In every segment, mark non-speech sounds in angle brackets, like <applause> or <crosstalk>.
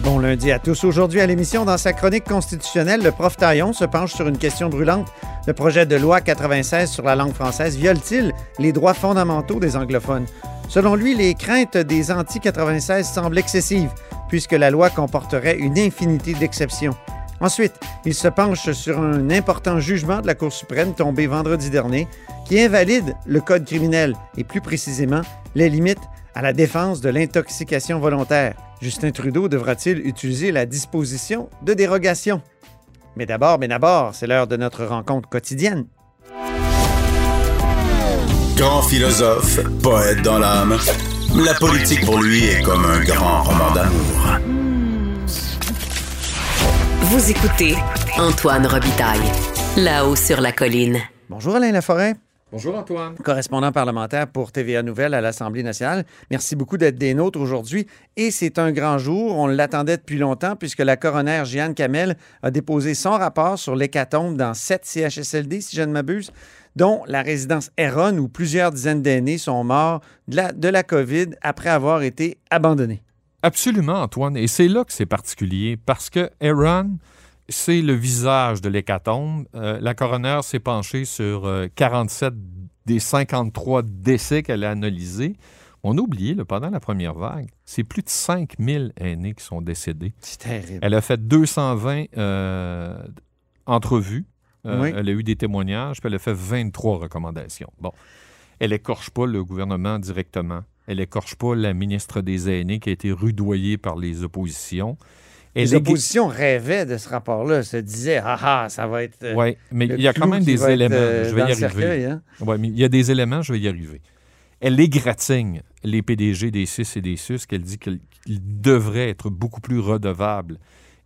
Bon lundi à tous. Aujourd'hui à l'émission, dans sa chronique constitutionnelle, le prof Taillon se penche sur une question brûlante. Le projet de loi 96 sur la langue française viole-t-il les droits fondamentaux des anglophones? Selon lui, les craintes des anti-96 semblent excessives, puisque la loi comporterait une infinité d'exceptions. Ensuite, il se penche sur un important jugement de la Cour suprême tombé vendredi dernier qui invalide le Code criminel et plus précisément les limites à la défense de l'intoxication volontaire. Justin Trudeau devra-t-il utiliser la disposition de dérogation? Mais d'abord, mais d'abord, c'est l'heure de notre rencontre quotidienne. Grand philosophe, poète dans l'âme. La politique pour lui est comme un grand roman d'amour. Vous écoutez Antoine Robitaille. Là-haut sur la colline. Bonjour Alain Laforêt, Bonjour Antoine. correspondant parlementaire pour TVA Nouvelles à l'Assemblée nationale. Merci beaucoup d'être des nôtres aujourd'hui. Et c'est un grand jour. On l'attendait depuis longtemps puisque la coroner Jeanne Kamel a déposé son rapport sur l'hécatombe dans sept CHSLD, si je ne m'abuse, dont la résidence Erron, où plusieurs dizaines d'aînés sont morts de la, de la COVID après avoir été abandonnés. Absolument, Antoine. Et c'est là que c'est particulier parce que Aaron, c'est le visage de l'hécatombe. Euh, la coroner s'est penchée sur euh, 47 des 53 décès qu'elle a analysés. On a oublié, là, pendant la première vague, c'est plus de 5000 aînés qui sont décédés. C'est terrible. Elle a fait 220 euh, entrevues. Euh, Oui. Elle a eu des témoignages, puis elle a fait 23 recommandations. Bon. Elle écorche pas le gouvernement directement. Elle écorche pas la ministre des Aînés qui a été rudoyée par les oppositions. Elle Les oppositions rêvaient de ce rapport-là, se disaient Ah ah, ça va être. euh, Ouais, mais il y a quand même des éléments. euh, je vais y arriver. hein. Ouais, mais il y a des éléments, je vais y arriver. Elle égratigne les PDG des CIS et des SUS, qu'elle dit qu'ils devraient être beaucoup plus redevables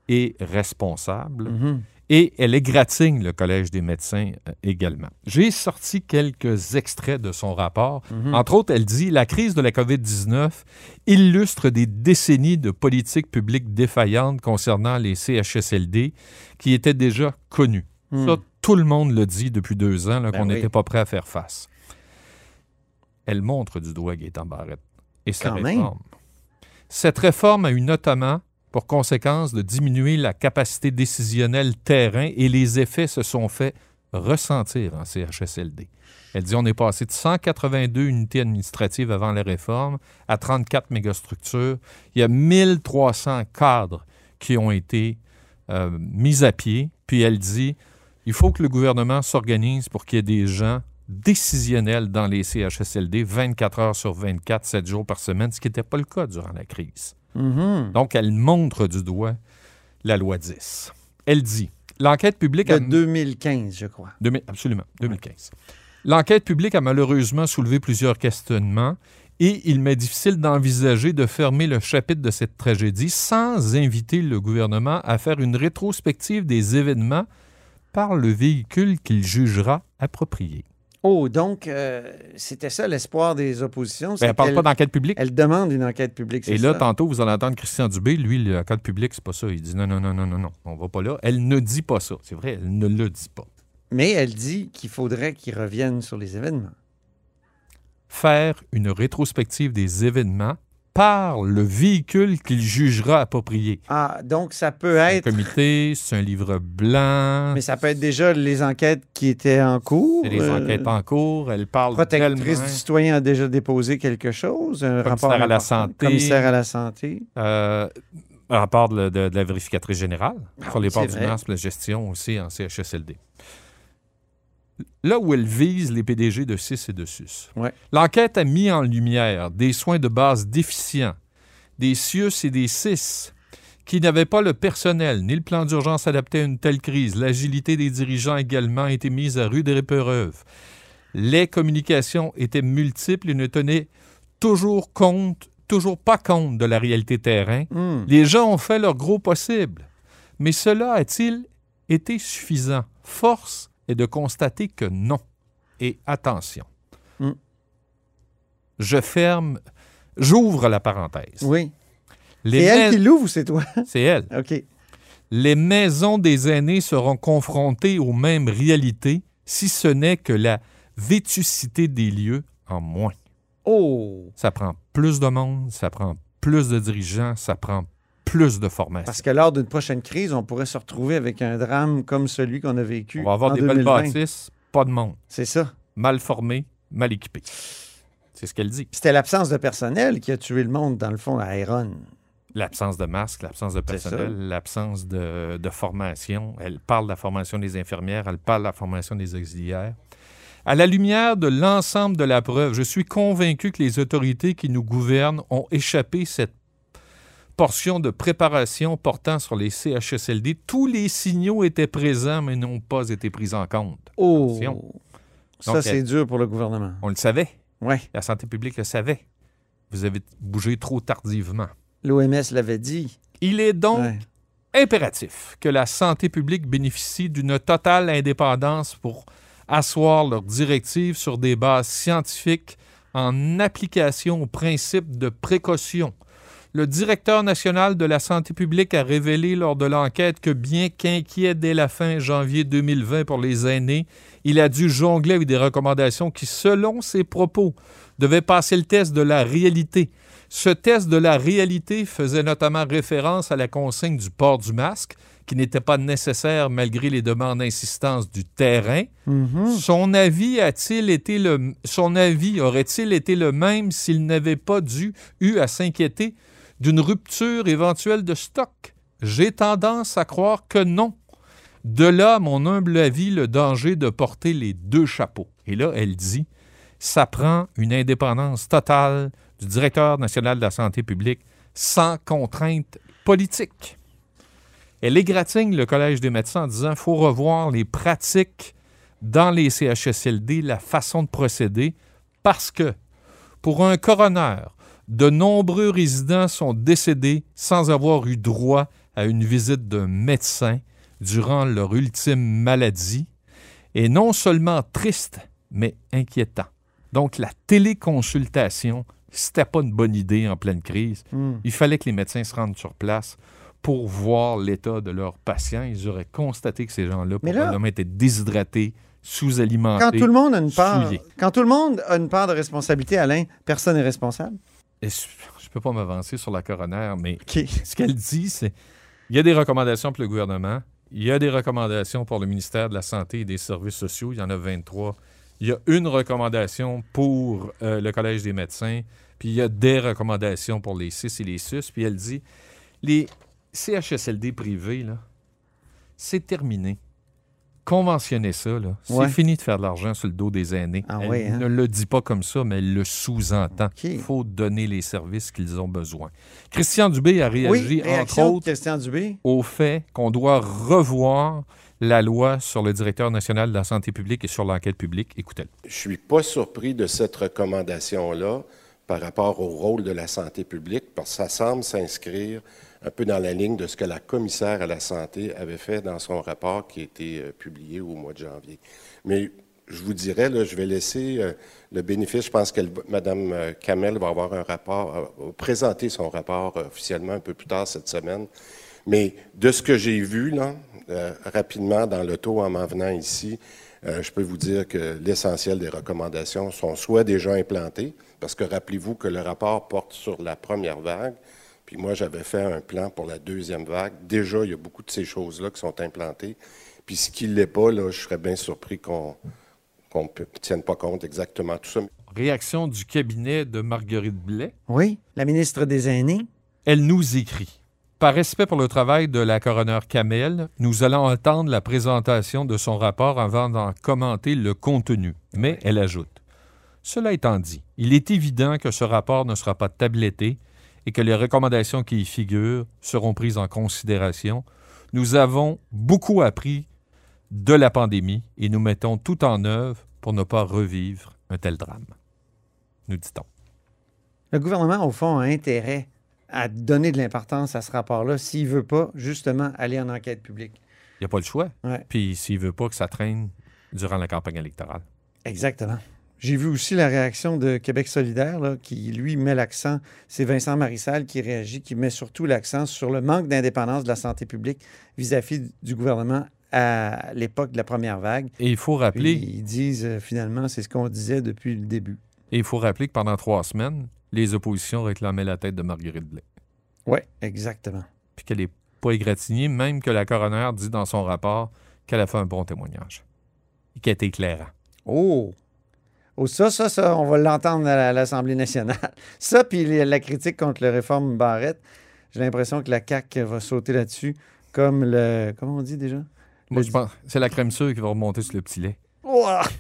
et responsables. Mhm. Et elle égratigne le Collège des médecins euh, également. J'ai sorti quelques extraits de son rapport. Mhm. Entre autres, elle dit La crise de la COVID-19 illustre des décennies de politiques publiques défaillantes concernant les CHSLD qui étaient déjà connues. Hmm. Ça, tout le monde le dit depuis deux ans Ben qu'on oui. n'était pas prêt à faire face. Elle montre du doigt Gaétan Barrette et sa Quand même. réforme. Cette réforme a eu notamment pour conséquence de diminuer la capacité décisionnelle terrain et les effets se sont fait ressentir en CHSLD. Elle dit on est passé de 182 unités administratives avant la réforme à 34 mégastructures. Il y a 1300 cadres qui ont été euh, mis à pied. Puis elle dit il faut que le gouvernement s'organise pour qu'il y ait des gens décisionnels dans les CHSLD 24 heures sur 24, 7 jours par semaine, ce qui n'était pas le cas durant la crise. Mhm. Donc, elle montre du doigt la loi 10. Elle dit l'enquête publique De a 2015, je crois. Demi- absolument, 2015. L'enquête publique a malheureusement soulevé plusieurs questionnements et il m'est difficile d'envisager de fermer le chapitre de cette tragédie sans inviter le gouvernement à faire une rétrospective des événements par le véhicule qu'il jugera approprié. Oh, donc, euh, c'était ça l'espoir des oppositions. Ben, elle ne parle pas d'enquête publique. Elle demande une enquête publique. Et là, ça? tantôt, vous allez entendre Christian Dubé, lui, l'enquête publique, c'est pas ça. Il dit non, non, non, non, non, non, on va pas là. Elle ne dit pas ça. C'est vrai, elle ne le dit pas. Mais elle dit qu'il faudrait qu'ils reviennent sur les événements. faire une rétrospective des événements par le véhicule qu'il jugera approprié. Ah, donc ça peut Un être. comité, c'est un livre blanc, Mais ça peut être déjà les enquêtes qui étaient en cours. c'est des euh, enquêtes en cours, elle parle Protectrice tellement, du citoyen a déjà déposé quelque chose. Un Commissaire rapport à la santé. Commissaire à la santé. euh, un rapport de, de- de la vérificatrice générale sur les Ah ports du vrai. NASP, la gestion aussi en CHSLD. Là où elle vise les PDG de CIS et de SUS. Ouais. L'enquête a mis en lumière des soins de base déficients, des CIUS et des CIS qui n'avaient pas le personnel ni le plan d'urgence adapté à une telle crise. L'agilité des dirigeants également a été mise à rude épreuve. Les communications étaient multiples et ne tenaient toujours compte, toujours pas compte de la réalité terrain. Hmm. Les gens ont fait leur gros possible. Mais cela a-t-il été suffisant? Force est de constater que non. Et attention. Mm. Je ferme J'ouvre la parenthèse. Oui. Les C'est elle qui l'ouvre ou c'est toi? C'est elle. <laughs> OK. Les maisons des aînés seront confrontées aux mêmes réalités, si ce n'est que la vétusté des lieux en moins. Oh! Ça prend plus de monde, ça prend plus de dirigeants, ça prend plus de formation. Parce que lors d'une prochaine crise, on pourrait se retrouver avec un drame comme celui qu'on a vécu On va avoir en des belles 2020. bâtisses, pas de monde, C'est ça. mal formés, mal équipés. C'est ce qu'elle dit. C'était l'absence de personnel qui a tué le monde, dans le fond, à Iron. L'absence de masque, l'absence de personnel, l'absence de, de formation. Elle parle de la formation des infirmières, elle parle de la formation des auxiliaires. À la lumière de l'ensemble de la preuve, je suis convaincu que les autorités qui nous gouvernent ont échappé cette portion de préparation portant sur les CHSLD. Tous les signaux étaient présents, mais n'ont pas été pris en compte. Oh! Attention. Ça, Donc, c'est elle- dur pour le gouvernement. On le savait. Oui. La santé publique le savait. Vous avez bougé trop tardivement. L'OMS l'avait dit. Il est donc Ouais. impératif que la santé publique bénéficie d'une totale indépendance pour asseoir leurs directives sur des bases scientifiques en application au principe de précaution. Le directeur national de la santé publique a révélé lors de l'enquête que bien qu'inquiet dès la fin janvier 2020 pour les aînés, il a dû jongler avec des recommandations qui, selon ses propos, devaient passer le test de la réalité. Ce test de la réalité faisait notamment référence à la consigne du port du masque, qui n'était pas nécessaire malgré les demandes d'insistance du terrain. Mhm. Son avis a-t-il été le son avis aurait-il été le même s'il n'avait pas dû eu à s'inquiéter d'une rupture éventuelle de stock J'ai tendance à croire que non. De là, mon humble avis, le danger de porter les deux chapeaux. Et là, elle dit ça prend une indépendance totale du directeur national de la santé publique sans contrainte politique. Elle égratigne le Collège des médecins en disant faut revoir les pratiques dans les CHSLD, la façon de procéder, parce que pour un coroner, de nombreux résidents sont décédés sans avoir eu droit à une visite d'un médecin durant leur ultime maladie, est non seulement triste, mais inquiétant. Donc la téléconsultation, c'était pas une bonne idée en pleine crise. Mm. Il fallait que les médecins se rendent sur place pour voir l'état de leurs patients. Ils auraient constaté que ces gens-là probablement étaient déshydratés, sous-alimentés. Quand tout le monde a une part, souillés. quand tout le monde a une part de responsabilité, Alain, personne n'est responsable. Je ne peux pas m'avancer sur la coroner, mais ce qu'elle dit, c'est il y a des recommandations pour le gouvernement, il y a des recommandations pour le ministère de la Santé et des Services sociaux, il y en a 23. Il y a une recommandation pour euh, le Collège des médecins, puis il y a des recommandations pour les CIS et les SUS, puis elle dit les CHSLD privés, là, c'est terminé. Conventionnez ça, là. Ouais. C'est fini de faire de l'argent sur le dos des aînés. Ah elle ouais, hein? ne le dit pas comme ça, mais elle le sous-entend. Il faut donner les services qu'ils ont besoin. Christian Dubé a réagi, Oui, entre autres, Christian Dubé? au fait qu'on doit revoir la loi sur le directeur national de la santé publique et sur l'enquête publique. Écoutez-le. Je suis pas surpris de cette recommandation-là par rapport au rôle de la santé publique, parce que ça semble s'inscrire un peu dans la ligne de ce que la commissaire à la santé avait fait dans son rapport qui a été euh, publié au mois de janvier. Mais je vous dirais, je vais laisser euh, le bénéfice. Je pense que Mme euh, Kamel va avoir un rapport, présenter son rapport officiellement un peu plus tard cette semaine. Mais de ce que j'ai vu, rapidement dans l'auto en m'en venant ici, je peux vous dire que l'essentiel des recommandations sont soit déjà implantées, parce que rappelez-vous que le rapport porte sur la première vague, puis moi j'avais fait un plan pour la deuxième vague. Déjà, il y a beaucoup de ces choses-là qui sont implantées. Puis ce qui ne l'est pas, là, je serais bien surpris qu'on qu'on ne tienne pas compte exactement de tout ça. Réaction du cabinet de Marguerite Blais? Oui, la ministre des Aînés. Elle nous écrit. Par respect pour le travail de la coroner Kamel, nous allons attendre la présentation de son rapport avant d'en commenter le contenu. Mais elle ajoute Cela étant dit, il est évident que ce rapport ne sera pas tabletté et que les recommandations qui y figurent seront prises en considération. Nous avons beaucoup appris de la pandémie et nous mettons tout en œuvre pour ne pas revivre un tel drame. Nous dit-on. Le gouvernement, au fond, a intérêt à donner de l'importance à ce rapport-là s'il ne veut pas, justement, aller en enquête publique. Il n'y a pas le choix. Ouais. Puis s'il veut pas que ça traîne durant la campagne électorale. Exactement. J'ai vu aussi la réaction de Québec solidaire, là, qui, lui, met l'accent, c'est Vincent Marissal qui réagit, qui met surtout l'accent sur le manque d'indépendance de la santé publique vis-à-vis du gouvernement à l'époque de la première vague. Et il faut Puis rappeler, ils disent, euh, finalement, c'est ce qu'on disait depuis le début. et il faut rappeler que pendant trois semaines, les oppositions réclamaient la tête de Marguerite Blais. Oui, exactement. Puis qu'elle n'est pas égratignée, même que la coroner dit dans son rapport qu'elle a fait un bon témoignage. Et qu'elle est éclairant. Oh! Oh, ça, ça, ça, on va l'entendre à la- à l'Assemblée nationale. <laughs> Ça, puis la critique contre la réforme Barrette, j'ai l'impression que la CAQ va sauter là-dessus, comme le... Comment on dit déjà? Moi, Le- je pense c'est la crème sûre qui va remonter sur le petit lait. Ouah! <laughs>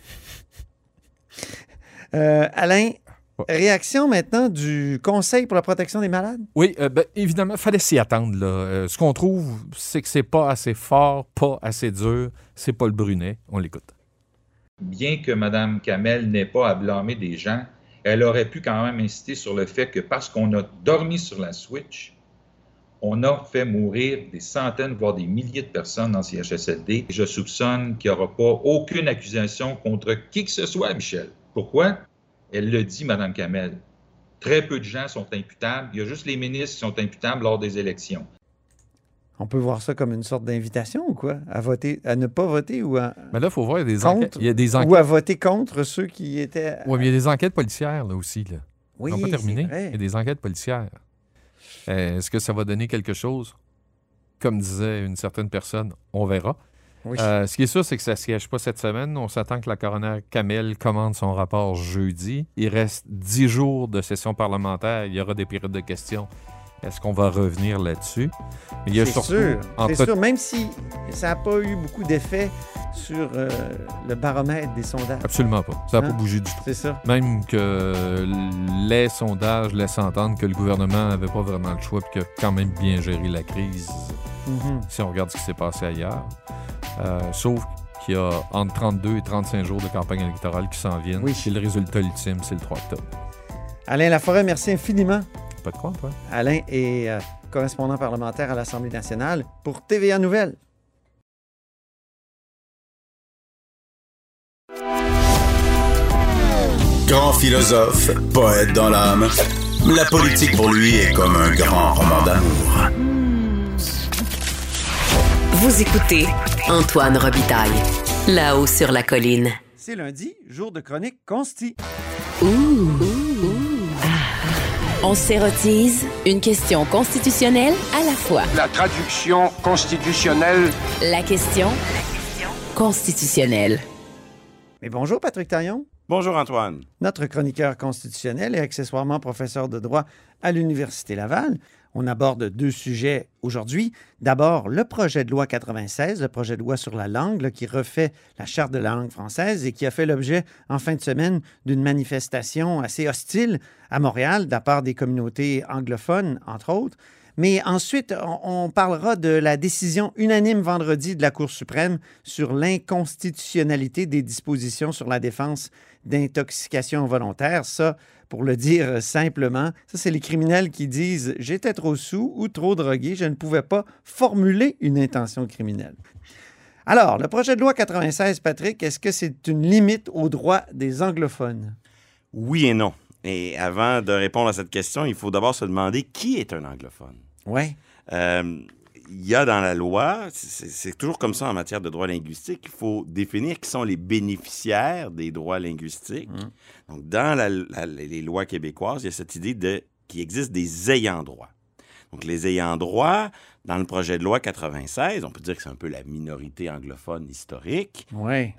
Euh, Alain, réaction maintenant du Conseil pour la protection des malades? Oui, euh, ben, évidemment, il fallait s'y attendre. Là. Euh, ce qu'on trouve, c'est que c'est pas assez fort, pas assez dur. C'est pas le Brunet. On l'écoute. Bien que Mme Kamel n'ait pas à blâmer des gens, elle aurait pu quand même insister sur le fait que parce qu'on a dormi sur la switch, on a fait mourir des centaines, voire des milliers de personnes dans CHSLD. Je soupçonne qu'il n'y aura pas aucune accusation contre qui que ce soit, Michel. Pourquoi? Elle le dit, Mme Kamel. Très peu de gens sont imputables. Il y a juste les ministres qui sont imputables lors des élections. On peut voir ça comme une sorte d'invitation ou quoi? À voter, à ne pas voter ou à, Mais là, il faut voir, il y a des Contre enquêtes. Il y a des enquêtes. ou à voter contre ceux qui étaient... Ouais, mais il y a des enquêtes policières là aussi. Là. oui, Ils n'ont pas terminé. Il y a des enquêtes policières. Euh, Est-ce que ça va donner quelque chose? Comme disait une certaine personne, on verra. Oui. Euh, ce qui est sûr, c'est que ça ne siège pas cette semaine. On s'attend que la coroner Kamel commande son rapport jeudi. Il reste dix jours de session parlementaire. Il y aura des périodes de questions. Est-ce qu'on va revenir là-dessus? Mais il y a surtout, sûr, entre- c'est sûr, même si ça n'a pas eu beaucoup d'effet sur euh, le baromètre des sondages. Absolument pas. Ça n'a Hein? pas bougé du tout. C'est ça. Même que les sondages laissent entendre que le gouvernement n'avait pas vraiment le choix et qu'il a quand même bien géré la crise, Mhm. si on regarde ce qui s'est passé ailleurs. Euh, sauf qu'il y a entre 32 et 35 jours de campagne électorale qui s'en viennent. Oui. Et le résultat ultime, c'est le 3 octobre. Alain Laforêt, merci infiniment. Pas de quoi, toi? Alain est euh, correspondant parlementaire à l'Assemblée nationale pour TVA Nouvelles. Grand philosophe, poète dans l'âme. La politique pour lui est comme un grand roman d'amour. Vous écoutez Antoine Robitaille, là-haut sur la colline. C'est lundi, jour de chronique consti. On s'érotise une question constitutionnelle à la fois. La traduction constitutionnelle La question constitutionnelle. Mais bonjour Patrick Taillon, Bonjour Antoine. notre chroniqueur constitutionnel et accessoirement professeur de droit à l'Université Laval. On aborde deux sujets aujourd'hui. D'abord, le projet de loi 96, le projet de loi sur la langue qui refait la charte de la langue française et qui a fait l'objet en fin de semaine d'une manifestation assez hostile à Montréal de la part des communautés anglophones, entre autres. Mais ensuite, on, on parlera de la décision unanime vendredi de la Cour suprême sur l'inconstitutionnalité des dispositions sur la défense d'intoxication volontaire. Ça, pour le dire simplement, ça, c'est les criminels qui disent j'étais trop sous ou trop drogué, je ne pouvais pas formuler une intention criminelle. Alors, le projet de loi 96, Patrick, est-ce que c'est une limite aux droits des anglophones? Oui et non. Et avant de répondre à cette question, il faut d'abord se demander qui est un anglophone. Oui. Euh, il y a dans la loi, c'est toujours comme ça en matière de droit linguistique, il faut définir qui sont les bénéficiaires des droits linguistiques. Donc, dans la- la- les lois québécoises, il y a cette idée de qu'il existe des ayants droit. Donc, les ayants droit, dans le projet de loi 96, on peut dire que c'est un peu la minorité anglophone historique.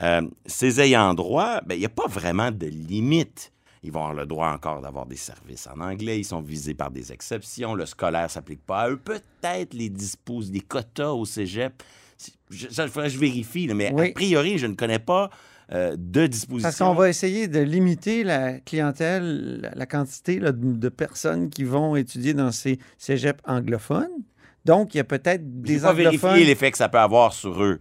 Euh, ces ayants droit, ben, il n'y a pas vraiment de limite. Ils vont avoir le droit encore d'avoir des services en anglais. Ils sont visés par des exceptions. Le scolaire ne s'applique pas à eux. Peut-être les dispose des quotas au cégep. Je, ça, il faudrait que je vérifie, là, mais Oui. a priori, je ne connais pas euh, de dispositions. Parce qu'on va essayer de limiter la clientèle, la, la quantité là, de, de personnes qui vont étudier dans ces cégeps anglophones. Donc, il y a peut-être des anglophones, vérifié l'effet que ça peut avoir sur eux.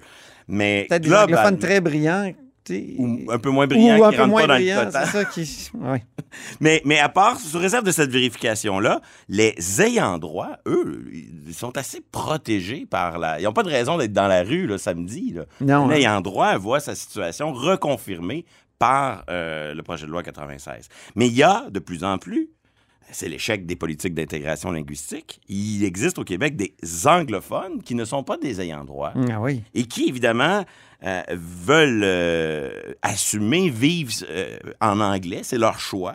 Mais peut-être des anglophones très brillants. Ou un peu moins ou un qui peu moins pas dans brillants, le ça qui... ouais. <laughs> Mais, mais à part, sous réserve de cette vérification-là, les ayants droit, eux, ils sont assez protégés par la. Ils n'ont pas de raison d'être dans la rue le samedi. Là. Non, Un hein. droit voit sa situation reconfirmée par euh, le projet de loi 96. Mais il y a de plus en plus, c'est l'échec des politiques d'intégration linguistique, il existe au Québec des anglophones qui ne sont pas des ayants droit Ah oui. et qui, évidemment, euh, veulent euh, assumer, vivre euh, en anglais, c'est leur choix.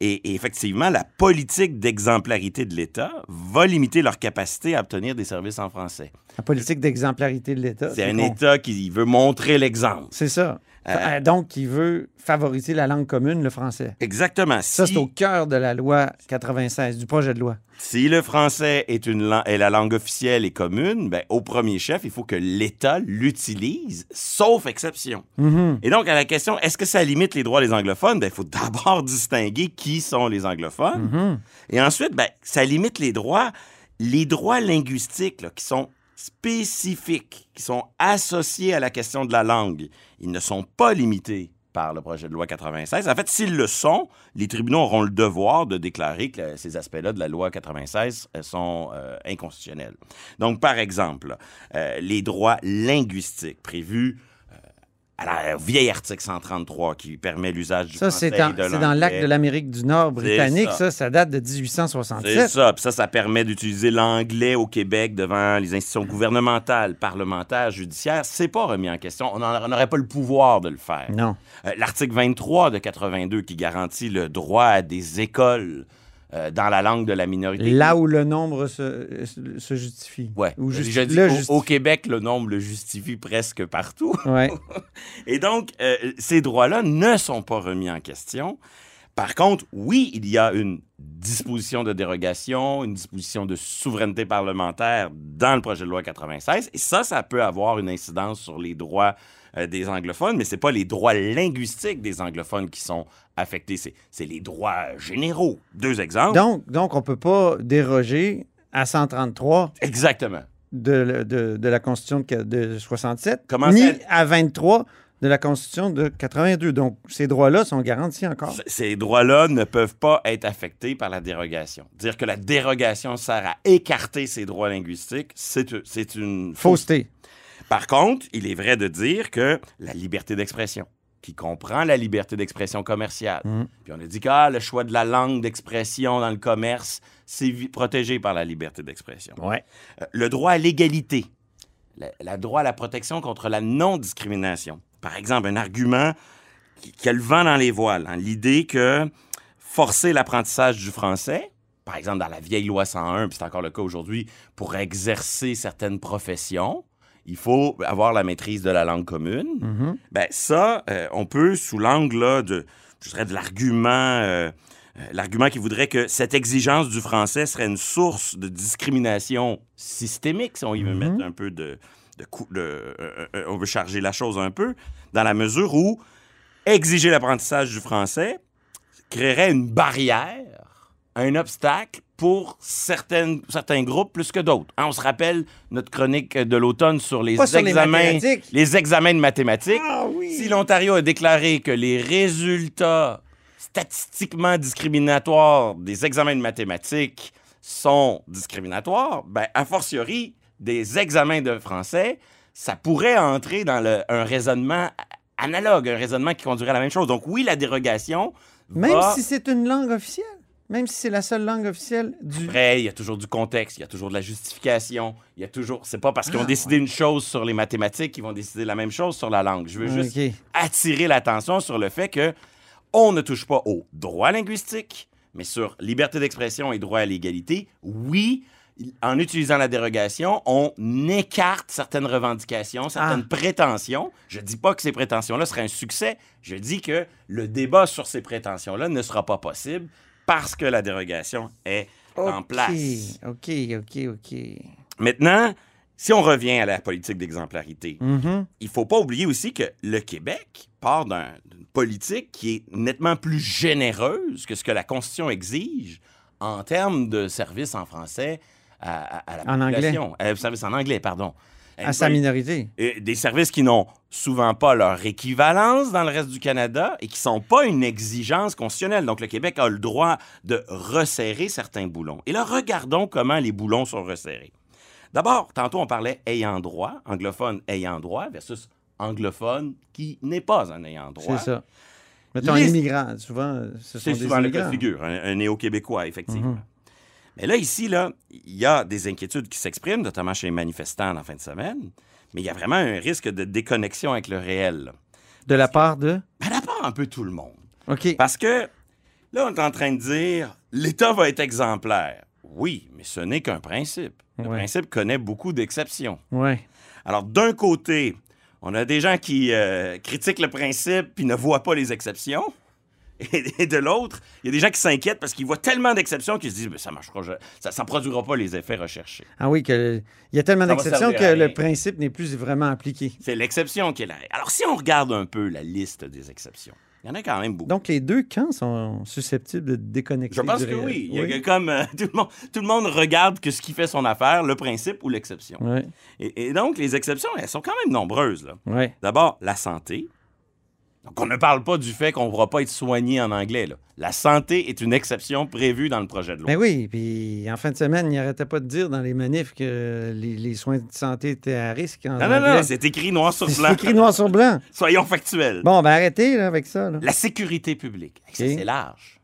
Et, et effectivement, la politique d'exemplarité de l'État va limiter leur capacité à obtenir des services en français. La politique d'exemplarité de l'État. C'est un. État qui veut montrer l'exemple. C'est ça. Euh, Euh, Donc, il veut favoriser la langue commune, le français. Exactement. Ça, Si- c'est au cœur de la loi 96, du projet de loi. Si le français est, une lan- est la langue officielle et commune, ben, au premier chef, il faut que l'État l'utilise, sauf exception. Mhm. Et donc, à la question, est-ce que ça limite les droits des anglophones? Ben, il faut d'abord <laughs> distinguer qui sont les anglophones. Mhm. Et ensuite, ben, ça limite les droits, les droits linguistiques là, qui sont spécifiques, qui sont associés à la question de la langue. Ils ne sont pas limités par le projet de loi 96. En fait, s'ils le sont, les tribunaux auront le devoir de déclarer que ces aspects-là de la loi 96 euh, sont euh, inconstitutionnels. Donc, par exemple, euh, les droits linguistiques prévus à la vieille article 133 qui permet l'usage du Ça, français c'est de c'est dans l'acte de l'Amérique du Nord C'est britannique. ça. Ça. ça, date de C'est 1867. ça. Puis ça, ça permet d'utiliser l'anglais au Québec devant les institutions gouvernementales, parlementaires, judiciaires. C'est pas remis en question. On n'aurait pas le pouvoir de le faire. Non. Euh, L'article 23 de 82 qui garantit le droit à des écoles euh, dans la langue de la minorité. Là où le nombre se, se justifie. Ouais. Ou J'ai justi- déjà dit, le au- justifie. au, Québec, le nombre le justifie presque partout. Ouais. <laughs> Et donc, euh, ces droits-là ne sont pas remis en question. Par contre, oui, il y a une disposition de dérogation, une disposition de souveraineté parlementaire dans le projet de loi 96. Et ça, ça peut avoir une incidence sur les droits euh, des anglophones, mais ce n'est pas les droits linguistiques des anglophones qui sont affectés, c'est les droits généraux. Deux exemples. Donc, donc, on ne peut pas déroger à 133 Exactement. de, de- de la Constitution de, de 67, Comment ni à 23 de la Constitution de 82. Donc, ces droits-là sont garantis encore. Ces droits-là ne peuvent pas être affectés par la dérogation. Dire que la dérogation sert à écarter ces droits linguistiques, c'est c'est une Fausseté. Par contre, il est vrai de dire que la liberté d'expression, qui comprend la liberté d'expression commerciale, Mhm. puis on a dit que ah, le choix de la langue d'expression dans le commerce, c'est protégé par la liberté d'expression. Ouais. Euh, le droit à l'égalité, le, le droit à la protection contre la non-discrimination. Par exemple, un argument qui, qui a le vent dans les voiles, hein, l'idée que forcer l'apprentissage du français, par exemple dans la vieille loi 101, puis c'est encore le cas aujourd'hui, pour exercer certaines professions, il faut avoir la maîtrise de la langue commune. Mhm. Ben ça, euh, on peut, sous l'angle de, je dirais, de l'argument, euh, euh, l'argument qui voudrait que cette exigence du français serait une source de discrimination systémique, si on y veut Mhm. mettre un peu de, de, cou- de- euh, on veut charger la chose un peu, dans la mesure où exiger l'apprentissage du français créerait une barrière, un obstacle pour certaines, certains groupes plus que d'autres. Hein, on se rappelle notre chronique de l'automne sur les Pas sur les examens, les examens de mathématiques. Ah oui. Si l'Ontario a déclaré que les résultats statistiquement discriminatoires des examens de mathématiques sont discriminatoires, ben, a fortiori, des examens de français, ça pourrait entrer dans le- un raisonnement analogue, un raisonnement qui conduirait à la même chose. Donc oui, la dérogation Même va... si c'est une langue officielle. Même si c'est la seule langue officielle du. Après, il y a toujours du contexte, il y a toujours de la justification, il y a toujours... C'est pas parce qu'ils ont Ah, décidé une chose sur les mathématiques qu'ils vont décider la même chose sur la langue. Je veux juste attirer l'attention sur le fait que on ne touche pas au droit linguistique, mais sur liberté d'expression et droit à l'égalité, oui, en utilisant la dérogation, on écarte certaines revendications, certaines Ah. prétentions. Je dis pas que ces prétentions-là seraient un succès, je dis que le débat sur ces prétentions-là ne sera pas possible parce que la dérogation est en place. OK, OK, OK. Maintenant, si on revient à la politique d'exemplarité, Mhm. il faut pas oublier aussi que le Québec part d'un- d'une politique qui est nettement plus généreuse que ce que la Constitution exige en termes de services en français à, à- à la En anglais. population. Euh, services en anglais, pardon. À sa minorité. Et des services qui n'ont souvent pas leur équivalence dans le reste du Canada et qui sont pas une exigence constitutionnelle. Donc, le Québec a le droit de resserrer certains boulons. Et là, regardons comment les boulons sont resserrés. D'abord, tantôt, on parlait ayant droit, anglophone ayant droit versus anglophone qui n'est pas un ayant droit. C'est ça. Mettons, Les- un immigrant, souvent, ce sont C'est souvent le cas de figure, un, un néo-québécois, effectivement. Mhm. Mais là, ici, là, il y a des inquiétudes qui s'expriment, notamment chez les manifestants en fin de semaine, mais il y a vraiment un risque de déconnexion avec le réel. là. De la part de... Ben, d'abord, un peu tout le monde. OK. Parce que là, on est en train de dire l'État va être exemplaire. Oui, mais ce n'est qu'un principe. Le Ouais. principe connaît beaucoup d'exceptions. Ouais. Alors, d'un côté, on a des gens qui euh, critiquent le principe puis ne voient pas les exceptions. Et, de l'autre, il y a des gens qui s'inquiètent parce qu'ils voient tellement d'exceptions qu'ils se disent ça marchera, ça ne produira pas les effets recherchés. Ah oui, que il y a tellement Ça d'exceptions que le principe n'est plus vraiment appliqué. C'est l'exception qui est là. Alors, si on regarde un peu la liste des exceptions, il y en a quand même beaucoup. Donc, les deux camps sont susceptibles de déconnecter Je pense que oui. Il y a comme euh, <laughs> tout, le monde, tout le monde regarde que ce qui fait son affaire, le principe ou l'exception. Oui, Et, et donc, les exceptions, elles sont quand même nombreuses. oui. D'abord, la santé. Donc, on ne parle pas du fait qu'on ne pourra pas être soigné en anglais. là. La santé est une exception prévue dans le projet de loi. Ben oui, puis en fin de semaine, il n'arrêtait pas de dire dans les manifs que les, les soins de santé étaient à risque. en non, non, non, c'est écrit noir sur C'est blanc. écrit noir sur blanc. <laughs> Soyons factuels. Bon, ben arrêtez là, avec ça. là. La sécurité publique. C'est large.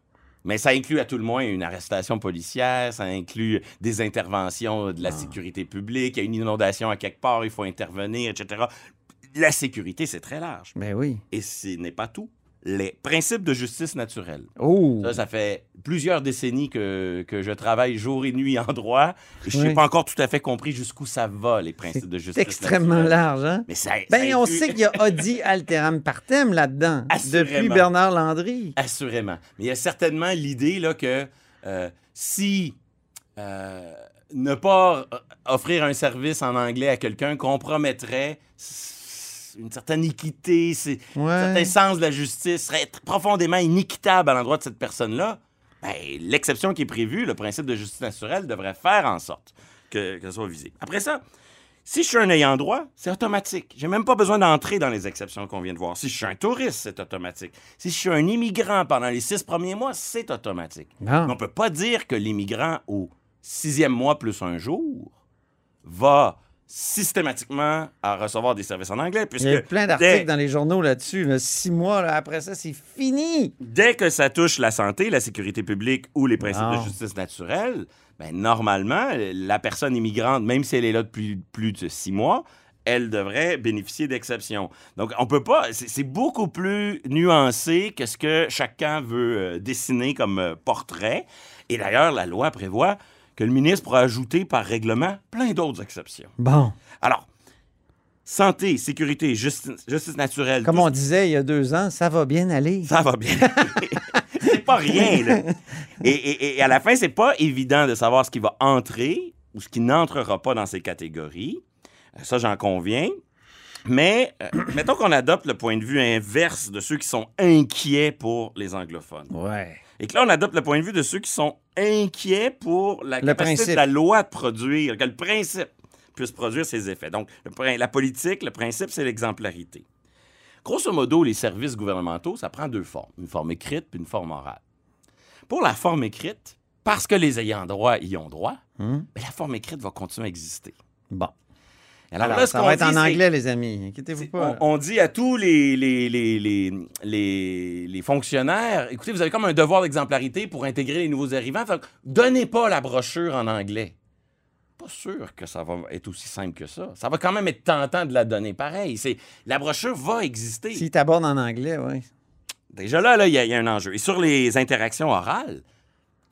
Mais ça inclut à tout le moins une arrestation policière, ça inclut des interventions de la Ah. sécurité publique, il y a une inondation à quelque part, il faut intervenir, etc. La sécurité, c'est très large. Ben oui. Et ce n'est pas tout. Les principes de justice naturelle. Oh! Ça, ça fait plusieurs décennies que, que je travaille jour et nuit en droit. Et je n'ai Oui. pas encore tout à fait compris jusqu'où ça va, les principes de justice extrêmement naturelle. large, hein? Mais ça, Ben, ça on sait qu'il y a <laughs> Audi Alteram Partem là-dedans, Assurément. depuis Bernard Landry. Assurément. Mais il y a certainement l'idée là, que euh, si euh, ne pas euh, offrir un service en anglais à quelqu'un compromettrait une certaine équité, c'est- un certain sens de la justice, serait profondément inéquitable à l'endroit de cette personne-là, ben, l'exception qui est prévue, le principe de justice naturelle, devrait faire en sorte que, que ça soit visé. Après ça, si je suis un ayant droit, c'est automatique. J'ai même pas besoin d'entrer dans les exceptions qu'on vient de voir. Si je suis un touriste, c'est automatique. Si je suis un immigrant pendant les six premiers mois, c'est automatique. Mais on peut pas dire que l'immigrant au sixième mois plus un jour va systématiquement à recevoir des services en anglais, Il puisque y a plein d'articles dès, dans les journaux là-dessus. là. Six mois là, après ça, c'est fini. dès que ça touche la santé, la sécurité publique ou les principes de justice naturelle, ben, normalement, la personne immigrante, même si elle est là depuis plus de six mois, elle devrait bénéficier d'exceptions. Donc, on peut pas. C'est c'est beaucoup plus nuancé que ce que chacun veut euh, dessiner comme euh, portrait. Et d'ailleurs, la loi prévoit que le ministre pourra ajouter par règlement plein d'autres exceptions. Bon. Alors, santé, sécurité, justice, justice naturelle. Comme on disait il y a deux ans, ça va bien aller. ça va bien. <laughs> c'est pas rien, là. Et, et- et à la fin, c'est pas évident de savoir ce qui va entrer ou ce qui n'entrera pas dans ces catégories. Euh, Ça, j'en conviens. Mais euh, mettons qu'on adopte le point de vue inverse de ceux qui sont inquiets pour les anglophones. Ouais. Et que là, on adopte le point de vue de ceux qui sont inquiets pour la Le capacité principe. de la loi de produire, que le principe puisse produire ses effets. Donc, le la politique, le principe, c'est l'exemplarité. Grosso modo, les services gouvernementaux, ça prend deux formes, une forme écrite puis une forme orale. Pour la forme écrite, parce que les ayants droit y ont droit, ben, la forme écrite va continuer à exister. Bon. Alors, Alors, là, ce ça va être dit, en anglais, les amis. Inquiétez-vous pas. On, on dit à tous les, les, les, les, les- les fonctionnaires, écoutez, vous avez comme un devoir d'exemplarité pour intégrer les nouveaux arrivants. Fait donnez pas la brochure en anglais. Pas sûr que ça va être aussi simple que ça. Ça va quand même être tentant de la donner. Pareil, c'est la brochure va exister. S'ils t'abordent en anglais, oui. Déjà là, y, il y a un enjeu. Et sur les interactions orales,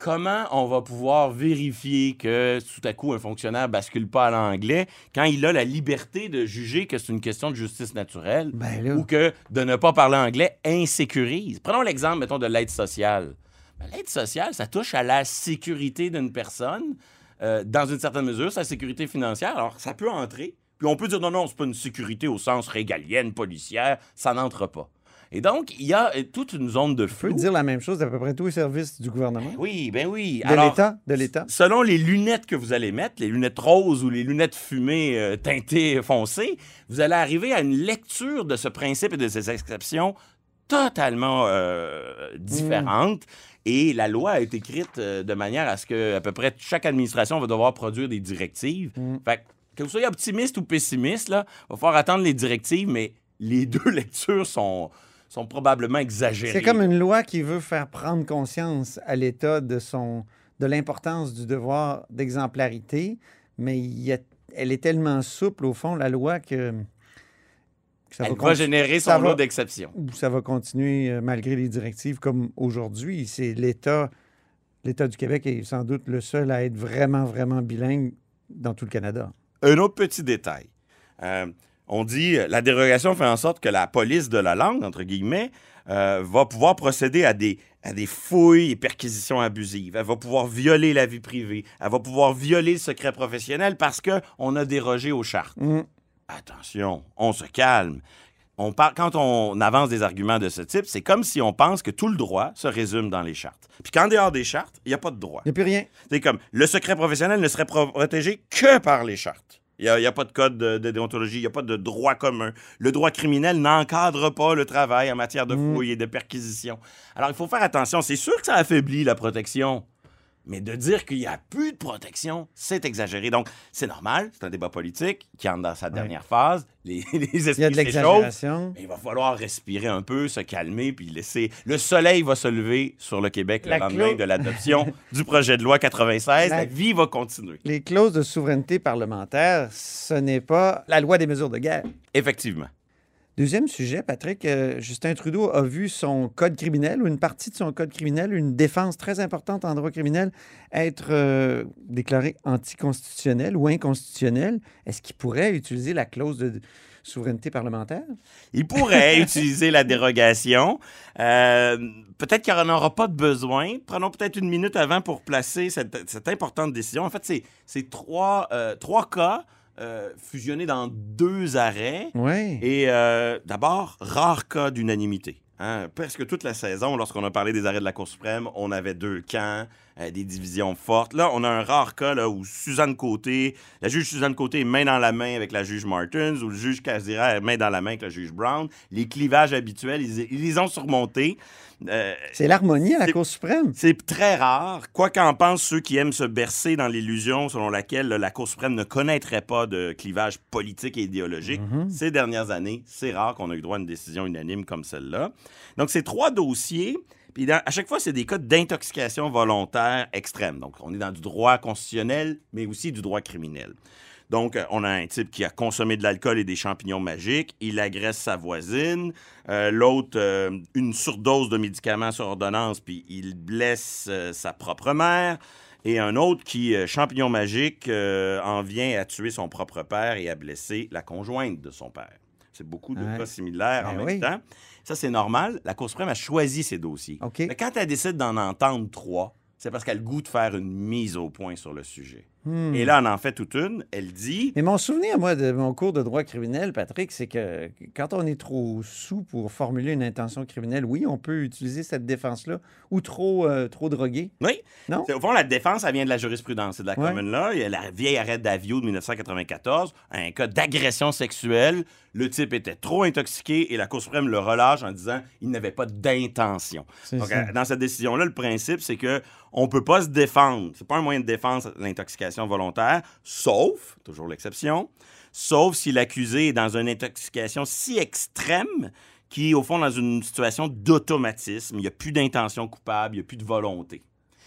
comment on va pouvoir vérifier que tout à coup un fonctionnaire bascule pas à l'anglais quand il a la liberté de juger que c'est une question de justice naturelle Ben ou que de ne pas parler anglais insécurise? Prenons l'exemple, mettons, de l'aide sociale. Ben, l'aide sociale, ça touche à la sécurité d'une personne, euh, dans une certaine mesure, sa sécurité financière. Alors, ça peut entrer. Puis on peut dire non, non, c'est pas une sécurité au sens régalienne, policière, ça n'entre pas. Et donc, il y a euh, toute une zone de On peut dire la même chose d'à peu près tous les services du gouvernement. Oui, ben oui. De l'État? De l'État? Selon les lunettes que vous allez mettre, les lunettes roses ou les lunettes fumées euh, teintées foncées, vous allez arriver à une lecture de ce principe et de ces exceptions totalement euh, différente. Et la loi a été écrite euh, de manière à ce que à peu près chaque administration va devoir produire des directives. Fait que, que vous soyez optimiste ou pessimiste, là, va falloir attendre les directives, mais les <laughs> deux lectures sont, sont probablement exagérées. C'est comme une loi qui veut faire prendre conscience à l'État de son de l'importance du devoir d'exemplarité, mais il y a- elle est tellement souple, au fond, la loi, que, que ça Elle va conti- générer son va- lot d'exceptions. Ça va continuer euh, malgré les directives comme aujourd'hui. C'est l'État, l'État du Québec est sans doute le seul à être vraiment, vraiment bilingue dans tout le Canada. Un autre petit détail. Euh, on dit euh, la dérogation fait en sorte que la police de la langue, entre guillemets, euh, va pouvoir procéder à des, à des fouilles et perquisitions abusives. Elle va pouvoir violer la vie privée. Elle va pouvoir violer le secret professionnel parce qu'on a dérogé aux chartes. Mm. Attention, on se calme. On par- Quand on avance des arguments de ce type, c'est comme si on pense que tout le droit se résume dans les chartes. Puis qu'en dehors des chartes, il n'y a pas de droit. Il n'y a plus rien. C'est comme le secret professionnel ne serait pro- protégé que par les chartes. Il n'y a, pas de code de, de déontologie, il n'y a pas de droit commun. Le droit criminel n'encadre pas le travail en matière de fouilles et de perquisition. Alors, il faut faire attention. C'est sûr que ça affaiblit la protection. Mais de dire qu'il n'y a plus de protection, c'est exagéré. Donc, c'est normal, c'est un débat politique qui entre dans sa dernière phase. Les, <laughs> les Il y a de l'exagération. Mais il va falloir respirer un peu, se calmer, puis laisser. Le soleil va se lever sur le Québec La le lendemain clo- de l'adoption <laughs> du projet de loi 96. La- La vie va continuer. Les clauses de souveraineté parlementaire, ce n'est pas la loi des mesures de guerre. Effectivement. Deuxième sujet, Patrick, euh, Justin Trudeau a vu son code criminel ou une partie de son code criminel, une défense très importante en droit criminel, être euh, déclarée anticonstitutionnelle ou inconstitutionnelle. Est-ce qu'il pourrait utiliser la clause de souveraineté parlementaire? Il pourrait <laughs> utiliser la dérogation. Euh, peut-être qu'il n'en aura pas de besoin. Prenons peut-être une minute avant pour placer cette, cette importante décision. En fait, c'est- trois, euh, trois cas euh, fusionnés dans deux arrêts. Et euh, d'abord, rare cas d'unanimité. Hein, presque toute la saison, lorsqu'on a parlé des arrêts de la Cour suprême, on avait deux camps, euh, des divisions fortes. Là, on a un rare cas là, où Suzanne Côté, la juge Suzanne Côté est main dans la main avec la juge Martins, ou le juge Casira est main dans la main avec la juge Brown. Les clivages habituels, ils, ils les ont surmontés. Euh, C'est l'harmonie à la Cour suprême. c'est très rare. Quoi qu'en pensent ceux qui aiment se bercer dans l'illusion selon laquelle là, la Cour suprême ne connaîtrait pas de clivage politique et idéologique, ces dernières années, c'est rare qu'on ait eu droit à une décision unanime comme celle-là. Donc, c'est trois dossiers. Puis dans- à chaque fois, c'est des cas d'intoxication volontaire extrême. Donc, on est dans du droit constitutionnel, mais aussi du droit criminel. Donc, euh, on a un type qui a consommé de l'alcool et des champignons magiques. Il agresse sa voisine. Euh, L'autre, euh, une surdose de médicaments sur ordonnance, puis il blesse euh, sa propre mère. Et un autre qui, champignon magique, en vient à tuer son propre père et à blesser la conjointe de son père. C'est beaucoup de Ouais. cas similaires en Ben même temps. Ça, c'est normal. La Cour suprême a choisi ces dossiers. Mais quand elle décide d'en entendre trois, c'est parce qu'elle a le goût de faire une mise au point sur le sujet. Hmm. Et là, elle en fait toute une. Elle dit Mais mon souvenir, moi, de mon cours de droit criminel, Patrick, c'est que quand on est trop sous pour formuler une intention criminelle, oui, on peut utiliser cette défense-là, ou trop, euh, trop drogué. Oui. Non? Au fond, la défense, elle vient de la jurisprudence. De la Ouais. commune là. Il y a la vieille arrêt d'Avio de 1994, un cas d'agression sexuelle. Le type était trop intoxiqué et la Cour suprême le relâche en disant il n'avait pas d'intention. Donc, ça. euh, dans cette décision-là, le principe, c'est que on peut pas se défendre. C'est pas un moyen de défense, l'intoxication volontaire, sauf, toujours l'exception, sauf si l'accusé est dans une intoxication si extrême qui est, au fond, dans une situation d'automatisme. Il n'y a plus d'intention coupable, il n'y a plus de volonté.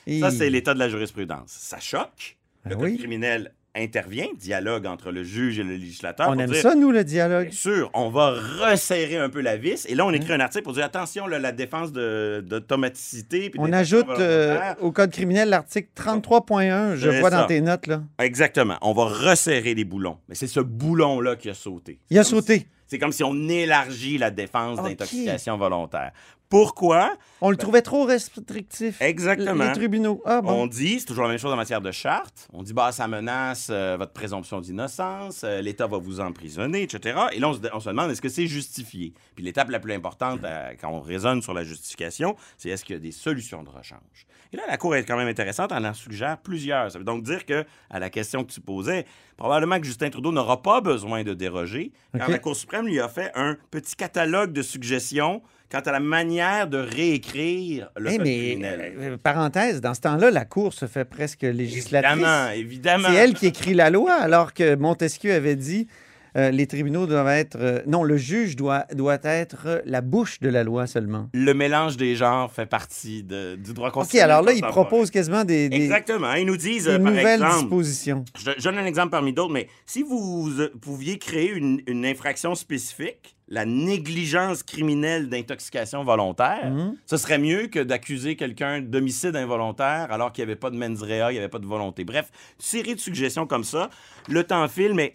Et- Ça, c'est l'état de la jurisprudence. Ça choque. Le Ben code oui. criminel intervient, dialogue entre le juge et le législateur. On aime dire, ça, nous, le dialogue. Bien sûr, on va resserrer un peu la vis. Et là, on écrit un article pour dire attention, là, la défense de- d'automaticité. On ajoute euh, au Code criminel l'article 33.1, je vois dans tes notes, là. Exactement. On va resserrer les boulons. Mais c'est ce boulon-là qui a sauté. Il a sauté. si- C'est comme si on élargit la défense d'intoxication volontaire. Pourquoi? On le trouvait trop restrictif. Exactement. Les tribunaux. Ah bon. On dit, c'est toujours la même chose en matière de charte. On dit, bah, ça menace euh, votre présomption d'innocence, euh, l'État va vous emprisonner, etc. Et là, on se, on se demande, est-ce que c'est justifié? Puis l'étape la plus importante euh, quand on raisonne sur la justification, c'est est-ce qu'il y a des solutions de rechange? Et là, la Cour est quand même intéressante, elle en suggère plusieurs. Ça veut donc dire que, à la question que tu posais, probablement que Justin Trudeau n'aura pas besoin de déroger, OK. la Cour suprême lui a fait un petit catalogue de suggestions quant à la manière de réécrire le Eh, code mais, criminel. euh, parenthèse, dans ce temps-là, la Cour se fait presque législatrice. Évidemment, évidemment. C'est elle qui écrit la loi, alors que Montesquieu avait dit euh, les tribunaux doivent être... euh, non, le juge doit, doit être la bouche de la loi seulement. Le mélange des genres fait partie de- du droit OK, constitutionnel. alors là, ils proposent quasiment des, des- Exactement. Ils nous disent, des par nouvelles exemple, dispositions. je, je donne un exemple parmi d'autres, mais si vous euh, pouviez créer une, une infraction spécifique, la négligence criminelle d'intoxication volontaire, Mhm. ce serait mieux que d'accuser quelqu'un d'homicide involontaire alors qu'il n'y avait pas de mens rea, il n'y avait pas de volonté. Bref, série de suggestions comme ça. Le temps file, mais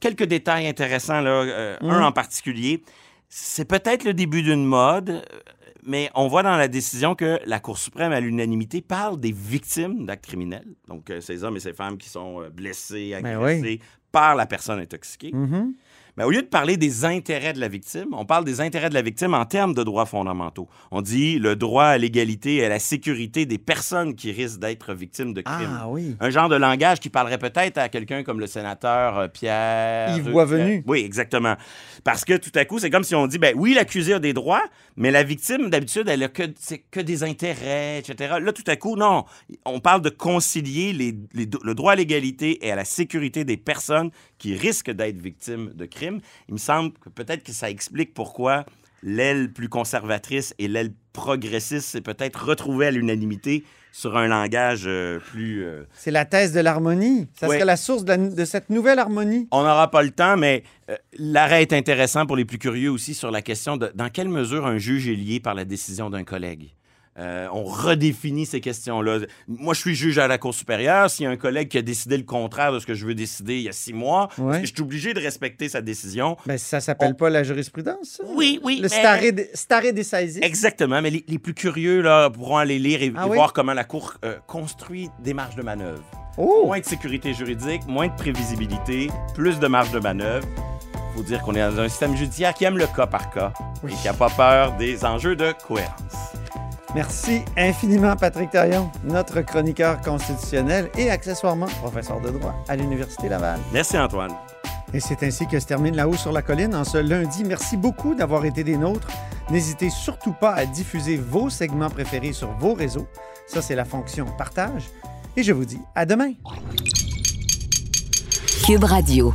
quelques détails intéressants, là, euh, un en particulier. C'est peut-être le début d'une mode, mais on voit dans la décision que la Cour suprême, à l'unanimité, parle des victimes d'actes criminels. Donc, euh, ces hommes et ces femmes qui sont euh, blessés, Ben agressés oui. par la personne intoxiquée. Mhm. Mais au lieu de parler des intérêts de la victime, on parle des intérêts de la victime en termes de droits fondamentaux. On dit le droit à l'égalité et à la sécurité des personnes qui risquent d'être victimes de crimes. Ah oui. Un genre de langage qui parlerait peut-être à quelqu'un comme le sénateur euh, Pierre. Yves Boisvenu. Pierre- Oui, exactement. Parce que tout à coup, c'est comme si on dit, ben oui, l'accusé a des droits, mais la victime, d'habitude, elle a que, c'est que des intérêts, etc. Là, tout à coup, non. On parle de concilier les- les- le droit à l'égalité et à la sécurité des personnes qui risquent d'être victimes de crimes. Il me semble que peut-être que ça explique pourquoi l'aile plus conservatrice et l'aile progressiste s'est peut-être retrouvée à l'unanimité sur un langage euh, plus... euh, C'est la thèse de l'harmonie. Ça Ouais. serait la source de, la- de cette nouvelle harmonie. On n'aura pas le temps, mais euh, l'arrêt est intéressant pour les plus curieux aussi sur la question de dans quelle mesure un juge est lié par la décision d'un collègue? Euh, on redéfinit ces questions-là. Moi, je suis juge à la Cour supérieure. S'il y a un collègue qui a décidé le contraire de ce que je veux décider il y a six mois, Ouais. je suis obligé de respecter sa décision. Ben, ça s'appelle pas la jurisprudence? Oui, oui. Le mais- stare, de- stare decisis. Exactement, mais les, les plus curieux là, pourront aller lire et, Ah et oui? voir comment la Cour euh, construit des marges de manœuvre. Oh! Moins de sécurité juridique, moins de prévisibilité, plus de marge de manœuvre. faut dire qu'on est dans un système judiciaire qui aime le cas par cas Oui. et qui n'a pas peur des enjeux de cohérence. Merci infiniment, Patrick Taillon, notre chroniqueur constitutionnel et accessoirement professeur de droit à l'Université Laval. Merci Antoine. Et c'est ainsi que se termine La Haut sur la Colline en ce lundi. Merci beaucoup d'avoir été des nôtres. N'hésitez surtout pas à diffuser vos segments préférés sur vos réseaux. Ça, c'est la fonction partage. Et je vous dis à demain. Cube Radio.